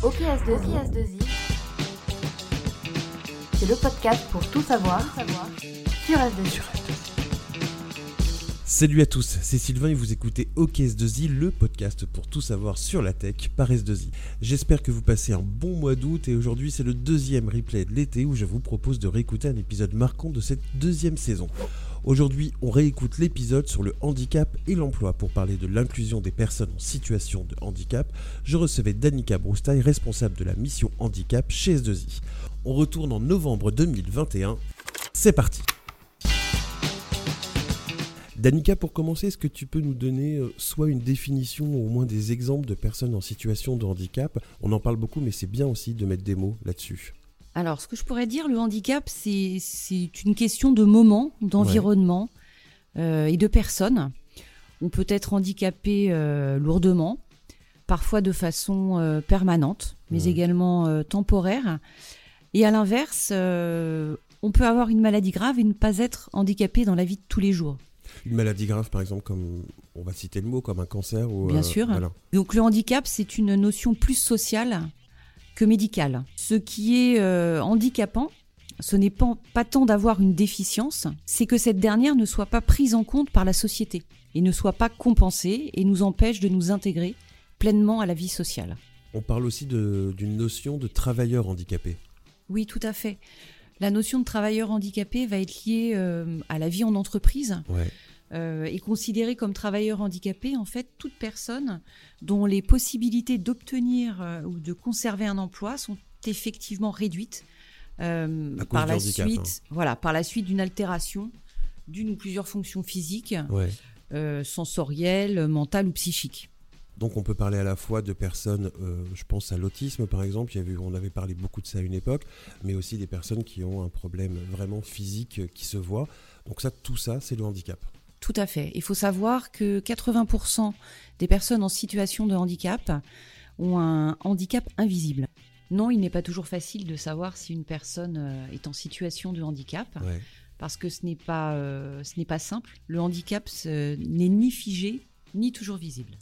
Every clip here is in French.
OKS2I, c'est le podcast pour tout savoir, sur S2I. Salut à tous, c'est Sylvain et vous écoutez OKS2I, le podcast pour tout savoir sur la tech par S2I. J'espère que vous passez un bon mois d'août et aujourd'hui c'est le deuxième replay de l'été où je vous propose de réécouter un épisode marquant de cette deuxième saison. Aujourd'hui, on réécoute l'épisode sur le handicap et l'emploi pour parler de l'inclusion des personnes en situation de handicap. Je recevais Danica Broustaille, responsable de la mission handicap chez S2I. On retourne en novembre 2021. C'est parti Danica, pour commencer, est-ce que tu peux nous donner euh, soit une définition ou au moins des exemples de personnes en situation de handicap? On en parle beaucoup, mais c'est bien aussi de mettre des mots là-dessus. Alors, ce que je pourrais dire, le handicap, c'est une question de moment, d'environnement euh, et de personnes. On peut être handicapé euh, lourdement, parfois de façon euh, permanente, mais également temporaire. Et à l'inverse, on peut avoir une maladie grave et ne pas être handicapé dans la vie de tous les jours. Une maladie grave, par exemple, comme on va citer le mot, comme un cancer ou. Bien sûr. Donc le handicap, c'est une notion plus sociale médical. Ce qui est euh, handicapant, ce n'est pas, pas tant d'avoir une déficience, c'est que cette dernière ne soit pas prise en compte par la société et ne soit pas compensée et nous empêche de nous intégrer pleinement à la vie sociale. On parle aussi d'une notion de travailleur handicapé. Oui, tout à fait. La notion de travailleur handicapé va être liée euh, à la vie en entreprise. Ouais euh, est considéré comme travailleur handicapé, en fait, toute personne dont les possibilités d'obtenir euh, ou de conserver un emploi sont effectivement réduites euh, par la suite, hein. voilà, par la suite d'une altération d'une ou plusieurs fonctions physiques, sensorielles, mentales ou psychiques. Donc on peut parler à la fois de personnes, je pense à l'autisme par exemple, il y on avait parlé beaucoup de ça à une époque, mais aussi des personnes qui ont un problème vraiment physique qui se voit. Donc ça, tout ça, c'est le handicap. Tout à fait. Il faut savoir que 80% des personnes en situation de handicap ont un handicap invisible. Non, il n'est pas toujours facile de savoir si une personne euh, est en situation de handicap. Parce que ce n'est pas, euh, ce n'est pas simple. Le handicap n'est ni figé, ni toujours visible.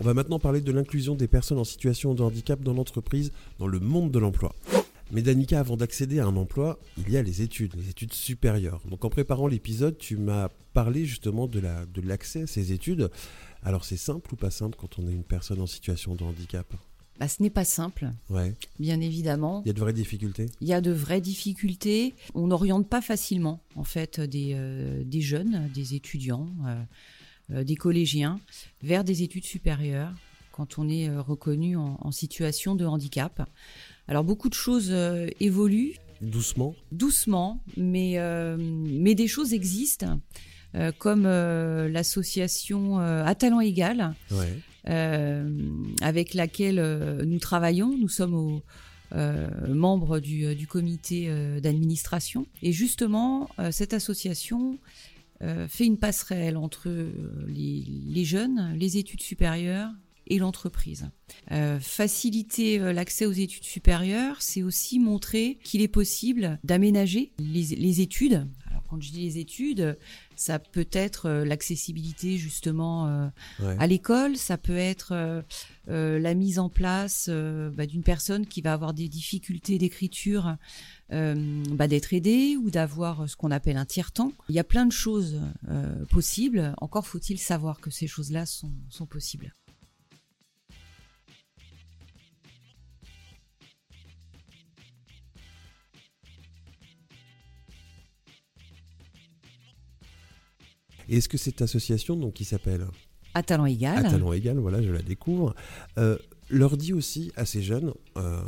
On va maintenant parler de l'inclusion des personnes en situation de handicap dans l'entreprise, dans le monde de l'emploi. Mais Danica, avant d'accéder à un emploi, il y a les études, les études supérieures. Donc en préparant l'épisode, tu m'as parlé justement de l'accès de à ces études. Alors c'est simple ou pas simple quand on est une personne en situation de handicap? Bah, ce n'est pas simple, ouais. bien évidemment. Il y a de vraies difficultés? Il y a de vraies difficultés. On n'oriente pas facilement, en fait, des, euh, des jeunes, des étudiants, euh, euh, des collégiens, vers des études supérieures quand on est reconnu en situation de handicap. Alors beaucoup de choses euh, évoluent. Doucement Doucement, mais, euh, mais des choses existent, euh, comme l'association à talent égal, avec laquelle nous travaillons. Nous sommes au, membres du, du comité d'administration. Et justement, cette association fait une passerelle entre les, les jeunes, les études supérieures, et l'entreprise. Euh, faciliter euh, l'accès aux études supérieures, c'est aussi montrer qu'il est possible d'aménager les, études. Alors quand je dis les études, ça peut être euh, l'accessibilité justement à l'école, ça peut être la mise en place bah, d'une personne qui va avoir des difficultés d'écriture, bah, d'être aidée ou d'avoir ce qu'on appelle un tiers-temps. Il y a plein de choses possibles, encore faut-il savoir que ces choses-là sont possibles. Est-ce que cette association, donc, qui s'appelle À talent égal. À talent égal, voilà, je la découvre, euh, leur dit aussi à ces jeunes euh,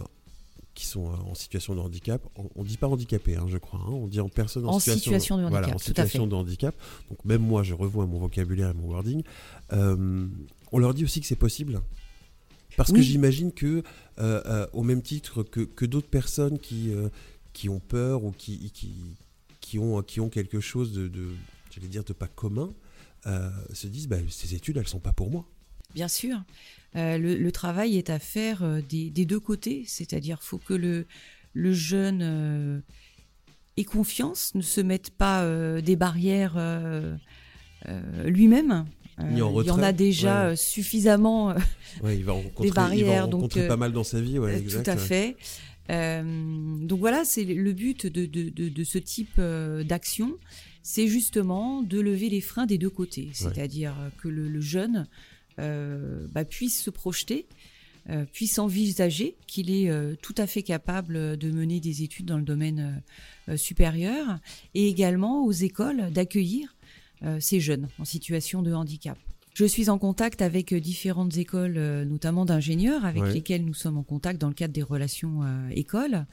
qui sont euh, en situation de handicap, on, ne dit pas handicapé, hein, je crois, hein, on dit en personne en, situation, de handicap. en situation de handicap. Donc même moi, je revois mon vocabulaire et mon wording. on leur dit aussi que c'est possible. Parce que j'imagine que, au même titre que, d'autres personnes qui, qui ont peur ou qui, qui, qui, ont, qui ont quelque chose de j'allais dire de pas commun, euh, se disent bah, ces études, elles sont pas pour moi. Bien sûr. Euh, le, travail est à faire euh, des, deux côtés, c'est-à-dire faut que le, le jeune ait confiance, ne se mette pas des barrières lui-même, Ni en il y en a déjà ouais. euh, suffisamment euh, Ouais, il va rencontrer, il barrières, va donc, rencontrer euh, pas mal dans sa vie, ouais, Euh, exact, Tout à fait. Euh, donc voilà, c'est le but de, de, de, de ce type euh, d'action, c'est justement de lever les freins des deux côtés, c'est-à-dire que le, le jeune euh, bah, puisse se projeter, euh, puisse envisager qu'il est euh, tout à fait capable de mener des études dans le domaine supérieur, et également aux écoles d'accueillir ces jeunes en situation de handicap. Je suis en contact avec euh, différentes écoles, euh, notamment d'ingénieurs, avec Ouais. lesquelles nous sommes en contact dans le cadre des relations euh, écoles.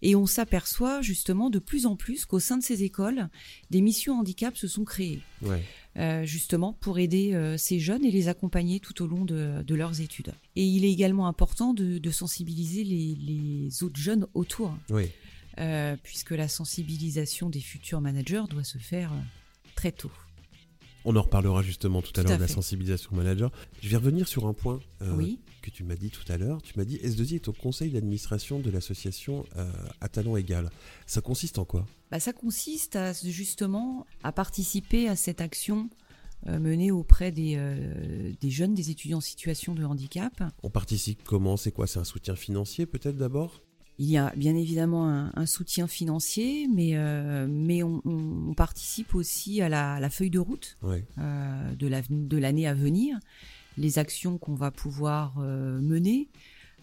Et on s'aperçoit justement de plus en plus qu'au sein de ces écoles, des missions handicap se sont créées, Ouais. euh, justement pour aider euh, ces jeunes et les accompagner tout au long de, de leurs études. Et il est également important de, de sensibiliser les, les autres jeunes autour, Ouais. puisque la sensibilisation des futurs managers doit se faire très tôt. On en reparlera justement tout à l'heure de la sensibilisation manager. Je vais revenir sur un point euh, Oui. que tu m'as dit tout à l'heure. Tu m'as dit S2I est au conseil d'administration de l'association euh, à talent égal. Ça consiste en quoi? Bah, ça consiste à, justement à participer à cette action euh, menée auprès des, euh, des jeunes, des étudiants en situation de handicap. On participe comment? C'est quoi? C'est un soutien financier peut-être d'abord? Il y a bien évidemment un, un soutien financier, mais, euh, mais on, participe aussi à la, à la feuille de route Ouais. euh, de la- de l'année à venir, les actions qu'on va pouvoir euh, mener.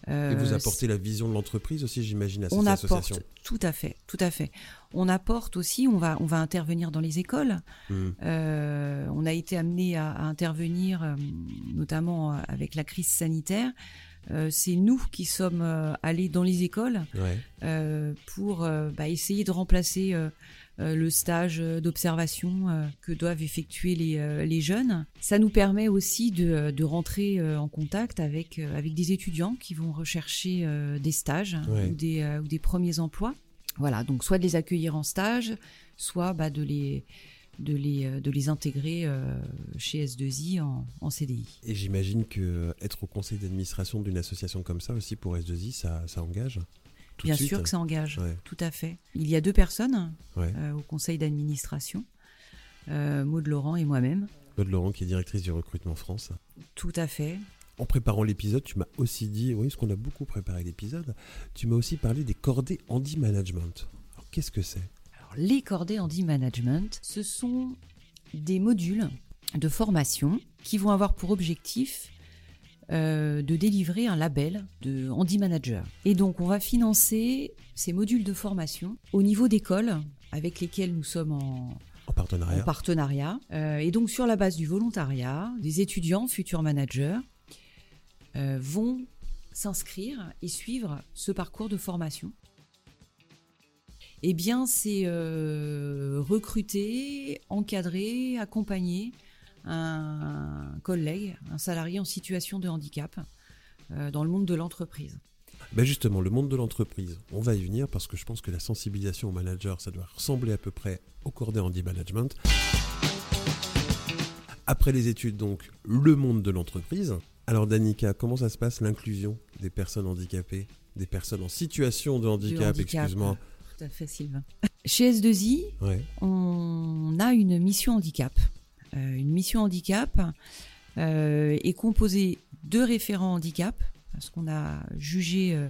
Et vous Euh, apportez la vision de l'entreprise aussi, j'imagine, à cette on association. apporte tout à fait, tout à fait. On apporte aussi, on va, on va intervenir dans les écoles. Hmm. On a été amené à, à intervenir, notamment avec la crise sanitaire. Euh, c'est nous qui sommes euh, allés dans les écoles Ouais. euh, pour bah, essayer de remplacer le stage d'observation que doivent effectuer les, les jeunes. Ça nous permet aussi de, de rentrer en contact avec, avec des étudiants qui vont rechercher des stages Ouais. ou, des, ou des premiers emplois. Voilà, donc soit de les accueillir en stage, soit bah, de, les, de, les, euh, de les intégrer euh, chez S2I en, en CDI. Et j'imagine que euh, être au conseil d'administration d'une association comme ça aussi pour S2I, ça, ça engage tout de Bien suite sûr que ça engage, Ouais. tout à fait. Il y a deux personnes Ouais. euh, au conseil d'administration, euh, Maud Laurent et moi-même. Claude Laurent, qui est directrice du recrutement France. Tout à fait. En préparant l'épisode, tu m'as aussi dit, oui, parce qu'on a beaucoup préparé l'épisode, tu m'as aussi parlé des cordées Handy Management. Alors, qu'est-ce que c'est? Alors, les cordées Handy Management, ce sont des modules de formation qui vont avoir pour objectif euh, de délivrer un label de Handy Manager. Et donc, on va financer ces modules de formation au niveau d'écoles avec lesquelles nous sommes en, En partenariat en partenariat. Euh, et donc, sur la base du volontariat, des étudiants, futurs managers, euh, vont s'inscrire et suivre ce parcours de formation. Eh bien, c'est euh, recruter, encadrer, accompagner un collègue, un salarié en situation de handicap euh, dans le monde de l'entreprise. Ben justement, le monde de l'entreprise, on va y venir parce que je pense que la sensibilisation au manager, ça doit ressembler à peu près au cordé Handy Management. Après les études, donc, le monde de l'entreprise. Alors, Danica, comment ça se passe l'inclusion des personnes handicapées, des personnes en situation de handicap, handicap. excuse-moi Tout à fait, Sylvain. Chez S2I, Ouais, on a une mission handicap. Euh, une mission handicap euh, est composée de référents handicap, parce qu'on a jugé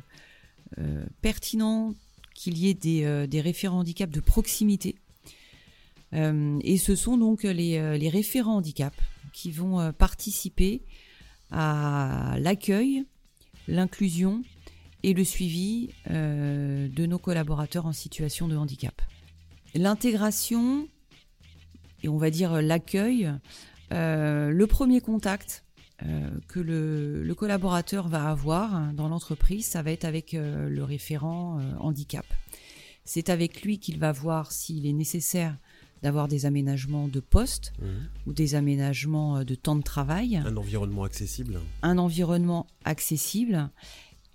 euh, pertinent qu'il y ait des, des référents handicap de proximité. Et ce sont donc les, les référents handicap qui vont participer à l'accueil, l'inclusion et le suivi euh, de nos collaborateurs en situation de handicap. L'intégration, et on va dire l'accueil, euh, le premier contact euh, que le, le collaborateur va avoir dans l'entreprise, ça va être avec le référent handicap. C'est avec lui qu'il va voir s'il est nécessaire d'avoir des aménagements de poste Mhm. ou des aménagements de temps de travail un environnement accessible. un environnement accessible.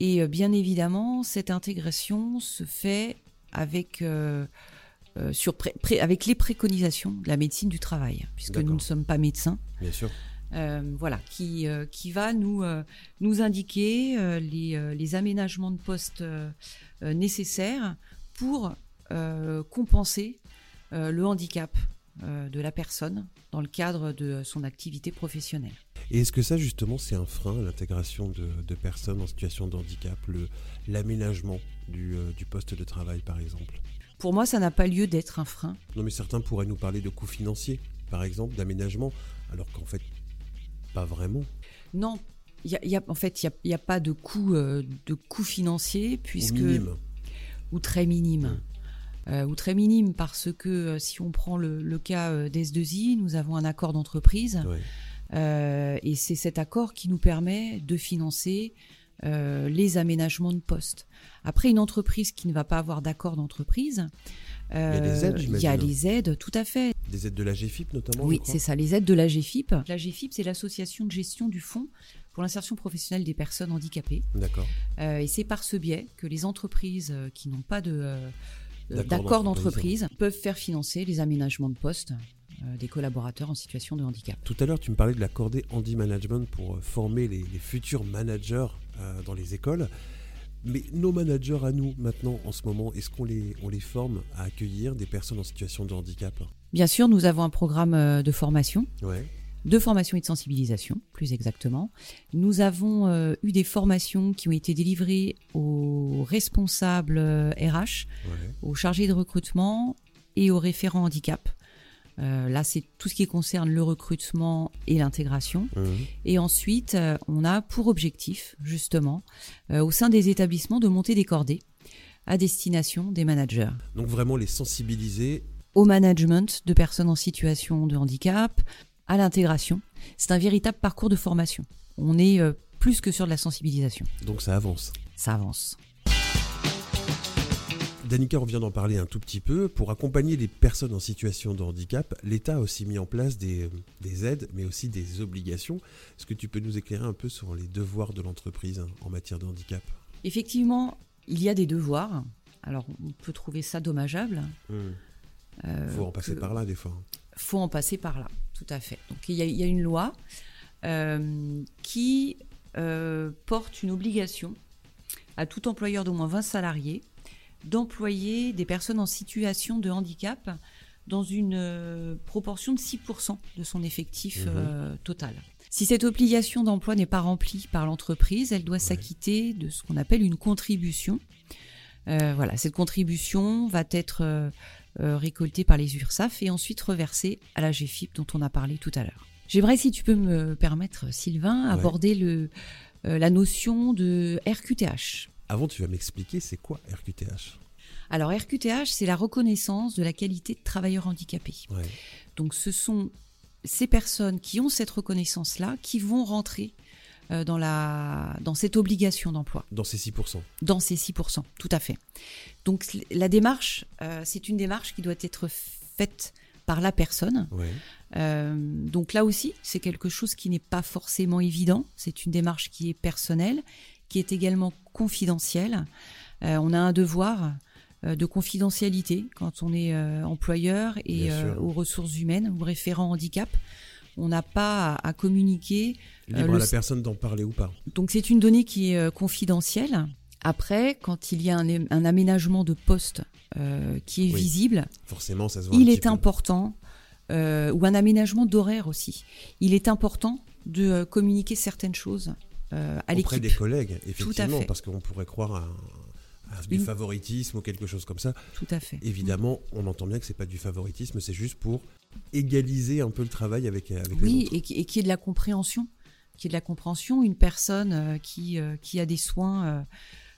Et euh, bien évidemment, cette intégration se fait avec, euh, euh, sur pré- pré- avec les préconisations de la médecine du travail, puisque nous ne sommes pas médecins. Bien sûr. Euh, voilà, qui, qui va nous, nous indiquer les, les aménagements de poste nécessaires pour compenser le handicap de la personne dans le cadre de son activité professionnelle. Et est-ce que ça, justement, c'est un frein à l'intégration de, de personnes en situation de handicap, l'aménagement du, euh, du poste de travail, par exemple? Pour moi, ça n'a pas lieu d'être un frein. Non, mais certains pourraient nous parler de coûts financiers, par exemple, d'aménagement, alors qu'en fait, pas vraiment. Non, y a- il y a- en fait, il n'y a, pas de coût, euh, de coût financier, Ou puisque. minime. ou très minime. Mm. Euh, ou très minime parce que euh, si on prend le, le cas euh, d'S2I, nous avons un accord d'entreprise. Euh, et c'est cet accord qui nous permet de financer euh, les aménagements de poste. Après, une entreprise qui ne va pas avoir d'accord d'entreprise, y a des aides, euh, il y a j'imagine. les aides, tout à fait. Des aides de la GFIP, notamment Oui, c'est ça, les aides de la GFIP. La GFIP, c'est l'association de gestion du fonds pour l'insertion professionnelle des personnes handicapées. D'accord. Euh, et c'est par ce biais que les entreprises euh, qui n'ont pas de euh, euh, D'accord d'entreprise. peuvent faire financer les aménagements de poste euh, des collaborateurs en situation de handicap. Tout à l'heure, tu me parlais de la cordée Handy Management pour euh, former les, les futurs managers euh, dans les écoles. Mais nos managers à nous, maintenant, en ce moment, est-ce qu'on les, on les forme à accueillir des personnes en situation de handicap? Bien sûr, nous avons un programme euh, de formation, Ouais. de formation et de sensibilisation, plus exactement. Nous avons euh, eu des formations qui ont été délivrées aux responsables euh, RH, ouais. aux chargés de recrutement et aux référents handicap. Euh, là, c'est tout ce qui concerne le recrutement et l'intégration. Mhm. Et ensuite, euh, on a pour objectif, justement, euh, au sein des établissements, de monter des cordées à destination des managers. Donc vraiment les sensibiliser. Au management de personnes en situation de handicap, à l'intégration. C'est un véritable parcours de formation. On est plus que sur de la sensibilisation. Donc ça avance. Ça avance. Danica, on vient d'en parler un tout petit peu. Pour accompagner les personnes en situation de handicap, l'État a aussi mis en place des, des aides, mais aussi des obligations. Est-ce que tu peux nous éclairer un peu sur les devoirs de l'entreprise hein, en matière de handicap? Effectivement, il y a des devoirs. Alors, on peut trouver ça dommageable. Il euh, faut en passer que- par là des fois. faut en passer par là, tout à fait. Donc il y a, il y a une loi euh, qui euh, porte une obligation à tout employeur d'au moins 20 salariés d'employer des personnes en situation de handicap dans une euh, proportion de 6% de son effectif Mhm. euh, total. Si cette obligation d'emploi n'est pas remplie par l'entreprise, elle doit s'acquitter de ce qu'on appelle une contribution. Euh, voilà, cette contribution va être euh, récoltée par les URSAF et ensuite reversée à la GFIP dont on a parlé tout à l'heure. J'aimerais, si tu peux me permettre, Sylvain, Ouais. aborder le, euh, la notion de RQTH. Avant, tu vas m'expliquer c'est quoi RQTH Alors, RQTH, c'est la reconnaissance de la qualité de travailleur handicapé. Ouais. Donc, ce sont ces personnes qui ont cette reconnaissance-là qui vont rentrer euh, dans, la, dans cette obligation d'emploi. Dans ces 6%. dans ces 6%, tout à fait. Donc la démarche, euh, c'est une démarche qui doit être faite par la personne. Ouais. Euh, donc là aussi, c'est quelque chose qui n'est pas forcément évident. C'est une démarche qui est personnelle, qui est également confidentielle. Euh, on a un devoir euh, de confidentialité quand on est euh, employeur et aux ressources humaines ou référent handicap. On n'a pas à, à communiquer Libre à la personne d'en parler ou pas. donc c'est une donnée qui est confidentielle. Après, quand il y a un, un aménagement de poste euh, qui est Oui. visible, Forcément, ça se voit un il est important, euh, ou un aménagement d'horaire aussi, il est important de communiquer certaines choses euh, à Auprès l'équipe. des collègues, effectivement, parce qu'on pourrait croire à, du Une- favoritisme ou quelque chose comme ça. Tout à fait. Évidemment, on entend bien que c'est pas du favoritisme, c'est juste pour égaliser un peu le travail avec, avec les Oui, autres. et et qui est de la compréhension. Qui est de la compréhension. Une personne euh, qui, euh, qui a des soins euh,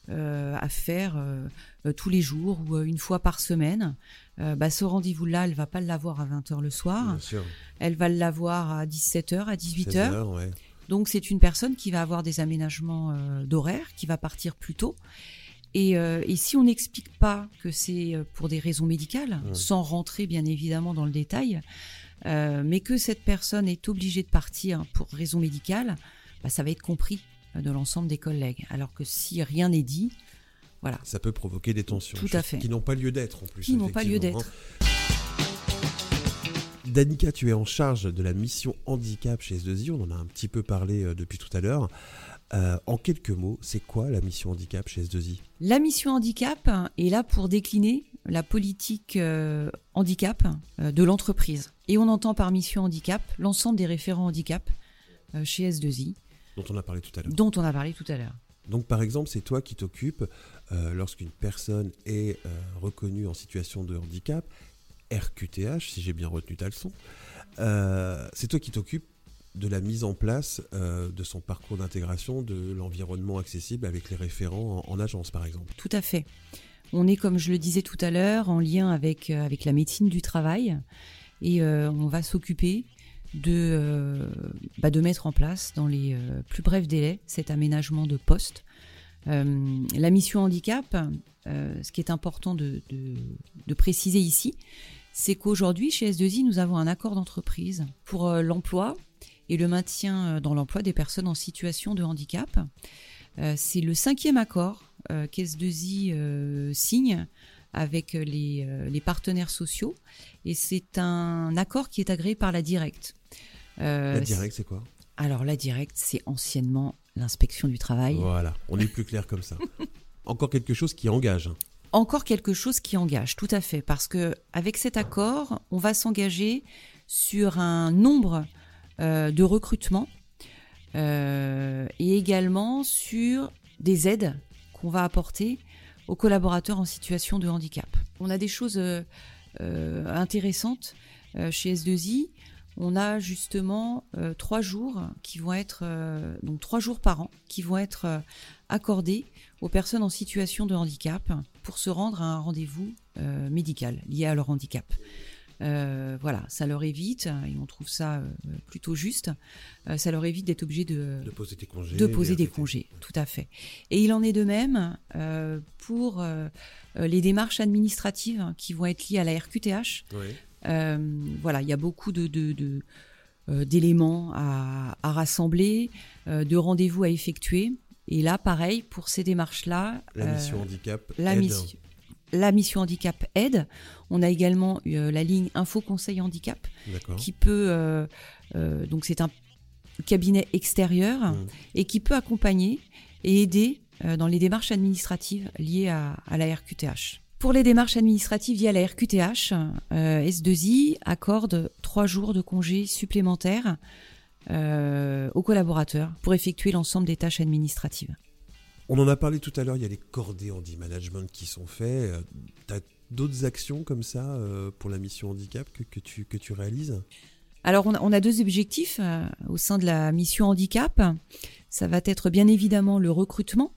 euh, à faire euh, euh, tous les jours ou euh, une fois par semaine, euh, bah, ce rendez-vous-là, elle va pas l'avoir à 20h le soir. Bien sûr. Elle va l'avoir à 17h, à 18h. 16 heures, ouais. Donc c'est une personne qui va avoir des aménagements euh, d'horaire, qui va partir plus tôt. Et, euh, et si on n'explique pas que c'est euh, pour des raisons médicales, Ouais. sans rentrer bien évidemment dans le détail, euh, mais que cette personne est obligée de partir pour raison médicale, bah, ça va être compris de l'ensemble des collègues. Alors que si rien n'est dit, voilà. Ça peut provoquer des tensions. Tout à fait. Qui n'ont pas lieu d'être en plus. Qui n'ont pas lieu effectivement, d'être. hein. Danica, tu es en charge de la mission handicap chez S2I. On en a un petit peu parlé euh, depuis tout à l'heure. Euh, en quelques mots, c'est quoi la mission handicap chez S2I La mission handicap est là pour décliner la politique euh, handicap euh, de l'entreprise. Et on entend par mission handicap l'ensemble des référents handicap chez S2I, Dont on a parlé tout à l'heure. dont on a parlé tout à l'heure. Donc par exemple, c'est toi qui t'occupes, lorsqu'une personne est reconnue en situation de handicap, RQTH, si j'ai bien retenu ta leçon, euh, c'est toi qui t'occupes de la mise en place euh, de son parcours d'intégration, de l'environnement accessible avec les référents en, en agence par exemple. Tout à fait. On est, comme je le disais tout à l'heure, en lien avec, euh, avec la médecine du travail et on va s'occuper de, bah, de mettre en place dans les plus brefs délais cet aménagement de poste. La mission handicap, ce qui est important de- de préciser ici, c'est qu'aujourd'hui, chez S2I, nous avons un accord d'entreprise pour euh, l'emploi et le maintien euh, dans l'emploi des personnes en situation de handicap. Euh, c'est le cinquième accord euh, qu'S2I euh, signe avec les, les partenaires sociaux et c'est un accord qui est agréé par la Directe. La direct, c'est quoi? Alors la Directe, c'est anciennement l'inspection du travail. Voilà, on est plus clair comme ça. Encore quelque chose qui engage. Encore quelque chose qui engage, tout à fait, parce que avec cet accord, on va s'engager sur un nombre euh, de recrutements euh, et également sur des aides qu'on va apporter aux collaborateurs en situation de handicap. On a des choses euh, intéressantes chez S2I. On a justement trois jours qui vont être donc trois jours par an qui vont être accordés aux personnes en situation de handicap pour se rendre à un rendez-vous euh, médical lié à leur handicap. Euh, voilà, ça leur évite, et on trouve ça euh, plutôt juste, euh, ça leur évite d'être obligé de, De poser tes congés. de poser des congés, tout à fait. Et il en est de même pour les démarches administratives qui vont être liées à la RQTH. Voilà, il y a beaucoup de, d'éléments à, à rassembler, de rendez-vous à effectuer. Et là, pareil, pour ces démarches-là, La euh, mission handicap. la, aide. mission, la mission handicap aide. On a également euh, la ligne Info Conseil Handicap D'accord. qui peut, euh, donc c'est un cabinet extérieur Mm. et qui peut accompagner et aider dans les démarches administratives liées à, à la RQTH. Pour les démarches administratives liées à la RQTH, euh, S2I accorde trois jours de congés supplémentaires euh, aux collaborateurs pour effectuer l'ensemble des tâches administratives. On en a parlé tout à l'heure, il y a les cordées handi management qui sont faits. Tu as d'autres actions comme ça euh, pour la mission handicap que, que, tu, que tu réalises? Alors, on a, on a deux objectifs euh, au sein de la mission handicap. Ça va être bien évidemment le recrutement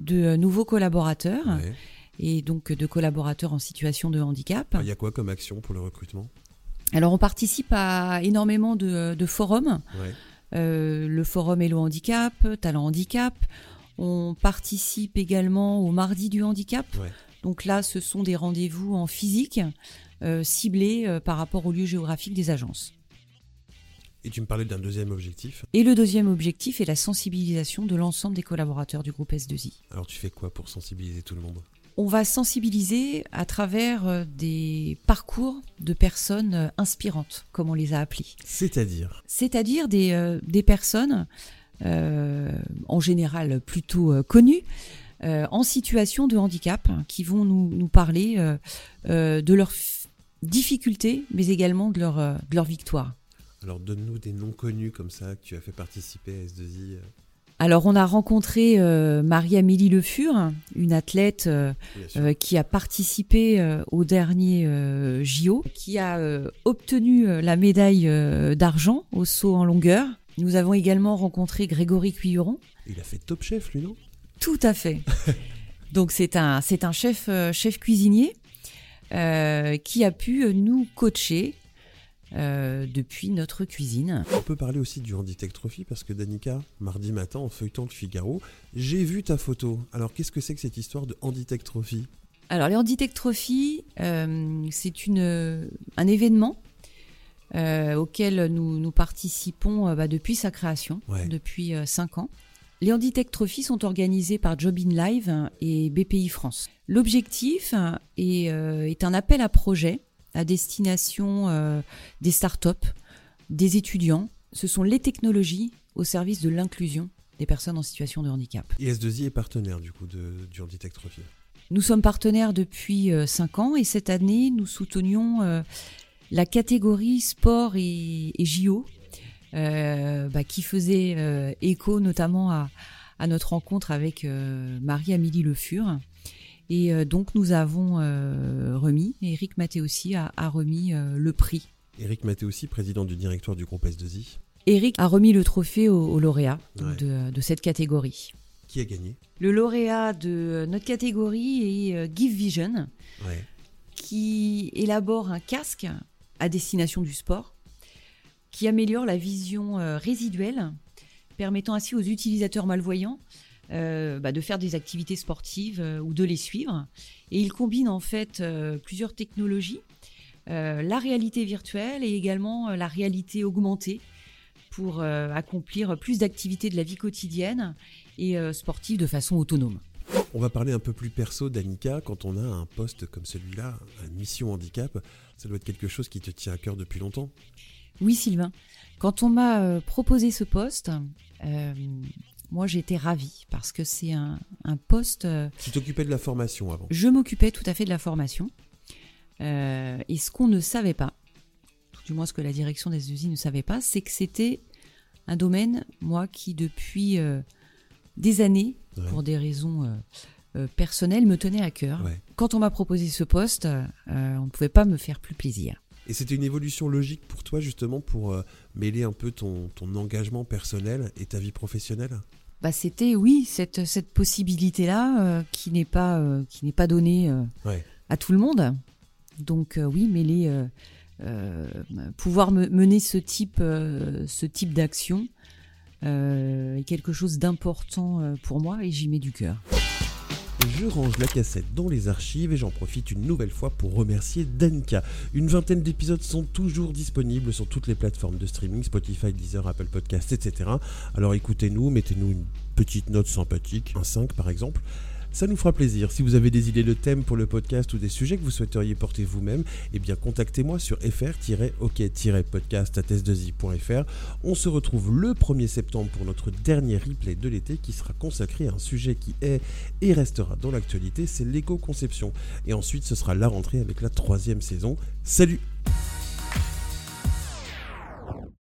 de euh, nouveaux collaborateurs Ouais. et donc de collaborateurs en situation de handicap. Il y a quoi comme action pour le recrutement? Alors, on participe à énormément de, de forums. Ouais. Euh, le forum Hello Handicap, Talent Handicap. On participe également au Mardi du Handicap. Ouais. Donc là, ce sont des rendez-vous en physique euh, ciblés euh, par rapport au lieu géographique des agences. Et tu me parlais d'un deuxième objectif. Et le deuxième objectif est la sensibilisation de l'ensemble des collaborateurs du groupe S2I. Alors tu fais quoi pour sensibiliser tout le monde? On va sensibiliser à travers euh, des parcours de personnes euh, inspirantes, comme on les a appelés. C'est-à-dire C'est-à-dire des, euh, des personnes, euh, en général plutôt euh, connues, en situation de handicap, hein, qui vont nous, nous parler de leurs difficultés, mais également de leur, de leur victoire. Alors donne-nous des noms connus comme ça que tu as fait participer à S2I. Alors, on a rencontré euh, Marie-Amélie Le Fur, une athlète euh, euh, qui a participé au dernier JO, qui a obtenu la médaille d'argent au saut en longueur. Nous avons également rencontré Grégory Cuilleron. Il a fait Top Chef, lui, non? Tout à fait. Donc c'est un c'est un chef chef cuisinier qui a pu nous coacher euh, depuis notre cuisine. On peut parler aussi du Handitech Trophy parce que Danica, mardi matin, en feuilletant le Figaro, j'ai vu ta photo. Alors qu'est-ce que c'est que cette histoire de Handitech Trophy Alors les Handitech Trophy, euh, c'est une un événement euh, auquel nous, nous participons bah, depuis sa création, Ouais. depuis euh, cinq ans. Les Handitech Trophy sont organisés par Job in Live et BPI France. L'objectif est, est un appel à projet à destination euh, des startups, des étudiants. Ce sont les technologies au service de l'inclusion des personnes en situation de handicap. Et S2I est partenaire du coup de, du Handitech Trophy. Nous sommes partenaires depuis 5 ans et cette année, nous soutenions la catégorie sport et, JO, bah, qui faisait écho notamment à, à, notre rencontre avec Marie-Amélie Le Fur. Et euh, donc nous avons euh, remis, Eric Matteossi a, a remis euh, le prix. Eric Matteossi, président du directoire du groupe S2I. Eric a remis le trophée au, lauréat de, cette catégorie. Qui a gagné? Le lauréat de notre catégorie est Give Vision, qui élabore un casque à destination du sport, qui améliore la vision résiduelle, permettant ainsi aux utilisateurs malvoyants euh, bah, de faire des activités sportives euh, ou de les suivre. Et il combine en fait euh, plusieurs technologies, la réalité virtuelle et également la réalité augmentée pour accomplir plus d'activités de la vie quotidienne et sportive de façon autonome. On va parler un peu plus perso d'Annika. Quand on a un poste comme celui-là, une mission handicap, ça doit être quelque chose qui te tient à cœur depuis longtemps? Oui, Sylvain. Quand on m'a proposé ce poste, moi j'étais ravie parce que c'est un, poste. Euh, tu t'occupais de la formation avant Je m'occupais tout à fait de la formation. Euh, et ce qu'on ne savait pas, du moins ce que la direction des usines ne savait pas, c'est que c'était un domaine, moi, qui depuis euh, des années, pour des raisons personnelles, me tenait à cœur. Quand on m'a proposé ce poste, on ne pouvait pas me faire plus plaisir. Et c'était une évolution logique pour toi, justement, pour mêler un peu ton, ton engagement personnel et ta vie professionnelle? Bah, c'était oui cette, cette possibilité-là euh, qui n'est pas euh, qui n'est pas donnée euh, à tout le monde. Donc oui, mais les pouvoir mener ce type ce type d'action est quelque chose d'important pour moi et j'y mets du cœur je range la cassette dans les archives et j'en profite une nouvelle fois pour remercier Danka. Une vingtaine d'épisodes sont toujours disponibles sur toutes les plateformes de streaming, Spotify, Deezer, Apple Podcasts, etc. Alors écoutez-nous, mettez-nous une petite note sympathique, un 5 par exemple. Ça nous fera plaisir. Si vous avez des idées de thèmes pour le podcast ou des sujets que vous souhaiteriez porter vous-même, eh bien contactez-moi sur fr-ok-podcast.s2i.fr. On se retrouve le 1er septembre pour notre dernier replay de l'été qui sera consacré à un sujet qui est et restera dans l'actualité, c'est l'éco-conception. Et ensuite, ce sera la rentrée avec la troisième saison. Salut